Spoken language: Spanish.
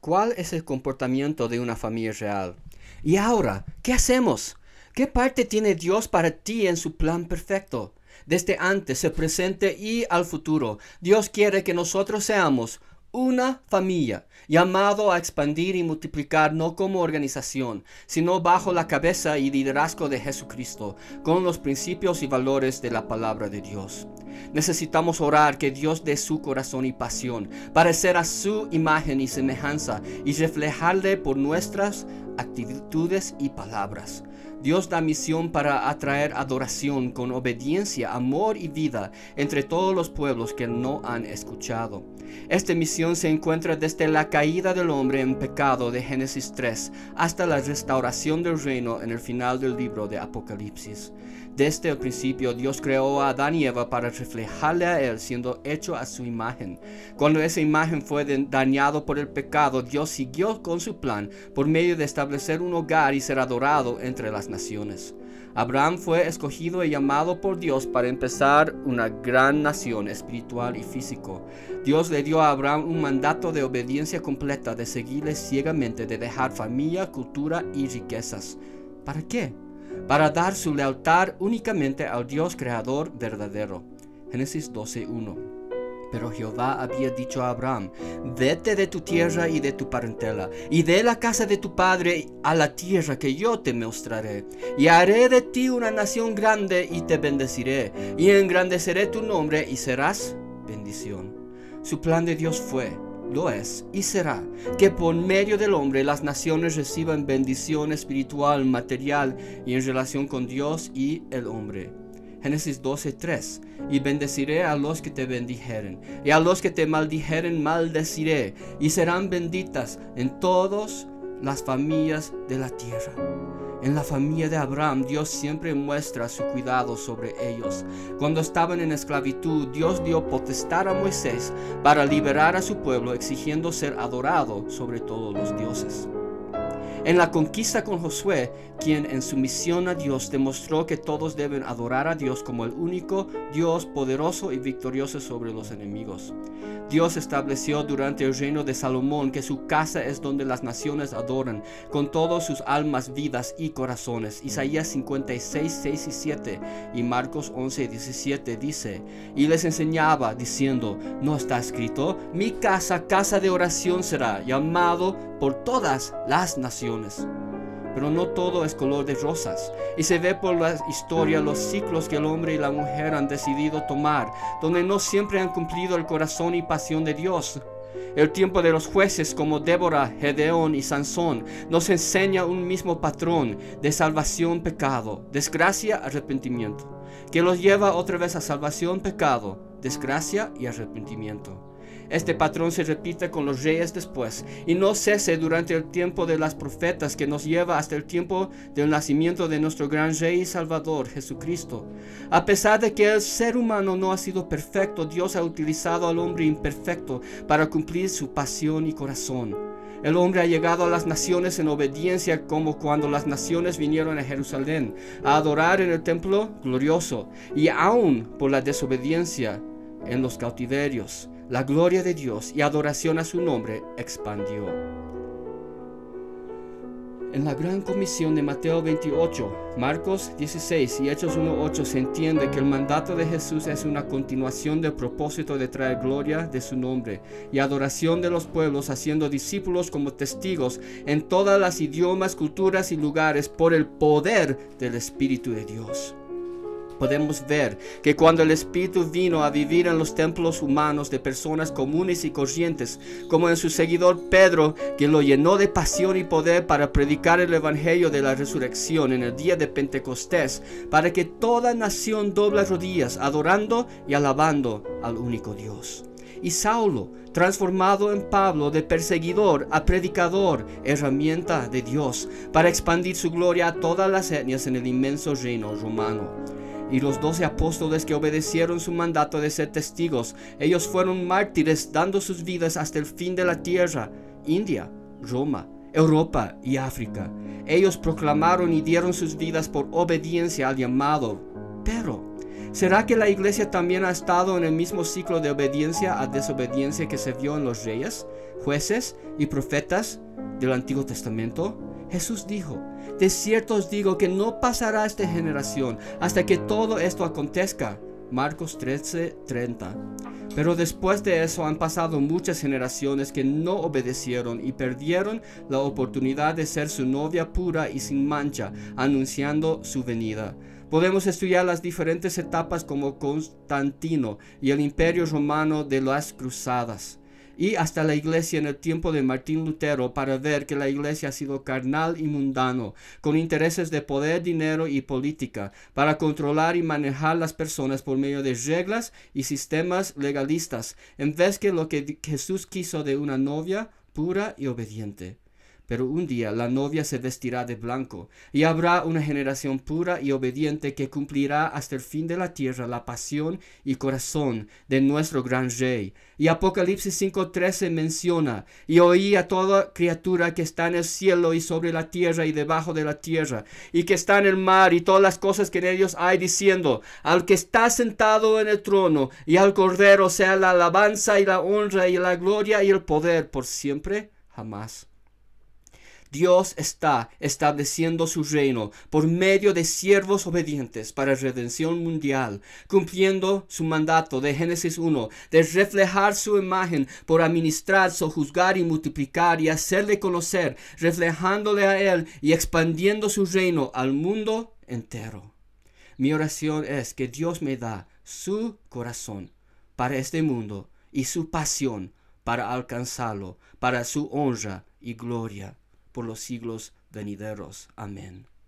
¿Cuál es el comportamiento de una familia real? Y ahora, ¿qué hacemos? ¿Qué parte tiene Dios para ti en su plan perfecto? Desde antes, el presente y al futuro, Dios quiere que nosotros seamos una familia, llamado a expandir y multiplicar no como organización, sino bajo la cabeza y liderazgo de Jesucristo, con los principios y valores de la palabra de Dios. Necesitamos orar que Dios dé su corazón y pasión, parecer a su imagen y semejanza y reflejarle por nuestras actitudes y palabras. Dios da misión para atraer adoración con obediencia, amor y vida entre todos los pueblos que no han escuchado. Esta misión se encuentra desde la caída del hombre en pecado de Génesis 3 hasta la restauración del reino en el final del libro de Apocalipsis. Desde el principio Dios creó a Adán y Eva para reflejarle a Él siendo hecho a su imagen. Cuando esa imagen fue dañado por el pecado, Dios siguió con su plan por medio de establecer un hogar y ser adorado entre las naciones. Abraham fue escogido y llamado por Dios para empezar una gran nación espiritual y físico. Dios le dio a Abraham un mandato de obediencia completa, de seguirle ciegamente, de dejar familia, cultura y riquezas. ¿Para qué? Para dar su lealtad únicamente al Dios creador verdadero. Génesis 12.1 pero Jehová había dicho a Abraham, vete de tu tierra y de tu parentela, y de la casa de tu padre a la tierra que yo te mostraré, y haré de ti una nación grande y te bendeciré, y engrandeceré tu nombre y serás bendición. Su plan de Dios fue, lo es y será, que por medio del hombre las naciones reciban bendición espiritual, material y en relación con Dios y el hombre. Génesis 12:3. Y bendeciré a los que te bendijeren, y a los que te maldijeren maldeciré, y serán benditas en todas las familias de la tierra. En la familia de Abraham Dios siempre muestra su cuidado sobre ellos. Cuando estaban en esclavitud, Dios dio potestad a Moisés para liberar a su pueblo, exigiendo ser adorado sobre todos los dioses. En la conquista con Josué, quien en su misión a Dios demostró que todos deben adorar a Dios como el único Dios poderoso y victorioso sobre los enemigos. Dios estableció durante el reino de Salomón que su casa es donde las naciones adoran, con todas sus almas, vidas y corazones. Isaías 56, 6 y 7 y Marcos 11, 17 dice, y les enseñaba diciendo, no está escrito, mi casa, casa de oración será, llamado por todas las naciones. Pero no todo es color de rosas, y se ve por la historia los ciclos que el hombre y la mujer han decidido tomar, donde no siempre han cumplido el corazón y pasión de Dios. El tiempo de los jueces como Débora, Gedeón y Sansón nos enseña un mismo patrón de salvación, pecado, desgracia, arrepentimiento, que los lleva otra vez a salvación, pecado, desgracia y arrepentimiento. Este patrón se repite con los reyes después y no cese durante el tiempo de las profetas que nos lleva hasta el tiempo del nacimiento de nuestro gran Rey y Salvador, Jesucristo. A pesar de que el ser humano no ha sido perfecto, Dios ha utilizado al hombre imperfecto para cumplir su pasión y corazón. El hombre ha llegado a las naciones en obediencia como cuando las naciones vinieron a Jerusalén a adorar en el templo glorioso y aún por la desobediencia en los cautiverios la gloria de Dios y adoración a su nombre expandió. En la gran comisión de Mateo 28, Marcos 16 y Hechos 1.8 se entiende que el mandato de Jesús es una continuación del propósito de traer gloria de su nombre y adoración de los pueblos, haciendo discípulos como testigos en todas las idiomas, culturas y lugares por el poder del Espíritu de Dios podemos ver que cuando el Espíritu vino a vivir en los templos humanos de personas comunes y corrientes, como en su seguidor Pedro, que lo llenó de pasión y poder para predicar el Evangelio de la resurrección en el día de Pentecostés, para que toda nación dobla rodillas, adorando y alabando al único Dios. Y Saulo, transformado en Pablo de perseguidor a predicador, herramienta de Dios, para expandir su gloria a todas las etnias en el inmenso reino romano y los doce apóstoles que obedecieron su mandato de ser testigos. Ellos fueron mártires dando sus vidas hasta el fin de la tierra, India, Roma, Europa y África. Ellos proclamaron y dieron sus vidas por obediencia al llamado. Pero, ¿será que la iglesia también ha estado en el mismo ciclo de obediencia a desobediencia que se vio en los reyes? jueces y profetas del Antiguo Testamento? Jesús dijo, de cierto os digo que no pasará esta generación hasta que todo esto acontezca. Marcos 13, 30. Pero después de eso han pasado muchas generaciones que no obedecieron y perdieron la oportunidad de ser su novia pura y sin mancha, anunciando su venida. Podemos estudiar las diferentes etapas como Constantino y el imperio romano de las cruzadas y hasta la iglesia en el tiempo de Martín Lutero para ver que la iglesia ha sido carnal y mundano, con intereses de poder, dinero y política, para controlar y manejar las personas por medio de reglas y sistemas legalistas, en vez que lo que Jesús quiso de una novia pura y obediente. Pero un día la novia se vestirá de blanco, y habrá una generación pura y obediente que cumplirá hasta el fin de la tierra la pasión y corazón de nuestro gran rey. Y Apocalipsis 5:13 menciona, y oí a toda criatura que está en el cielo y sobre la tierra y debajo de la tierra, y que está en el mar y todas las cosas que en ellos hay, diciendo, al que está sentado en el trono y al cordero sea la alabanza y la honra y la gloria y el poder por siempre, jamás. Dios está estableciendo su reino por medio de siervos obedientes para redención mundial, cumpliendo su mandato de Génesis 1, de reflejar su imagen por administrar, sojuzgar y multiplicar y hacerle conocer, reflejándole a Él y expandiendo su reino al mundo entero. Mi oración es que Dios me da su corazón para este mundo y su pasión para alcanzarlo, para su honra y gloria por los siglos venideros. Amén.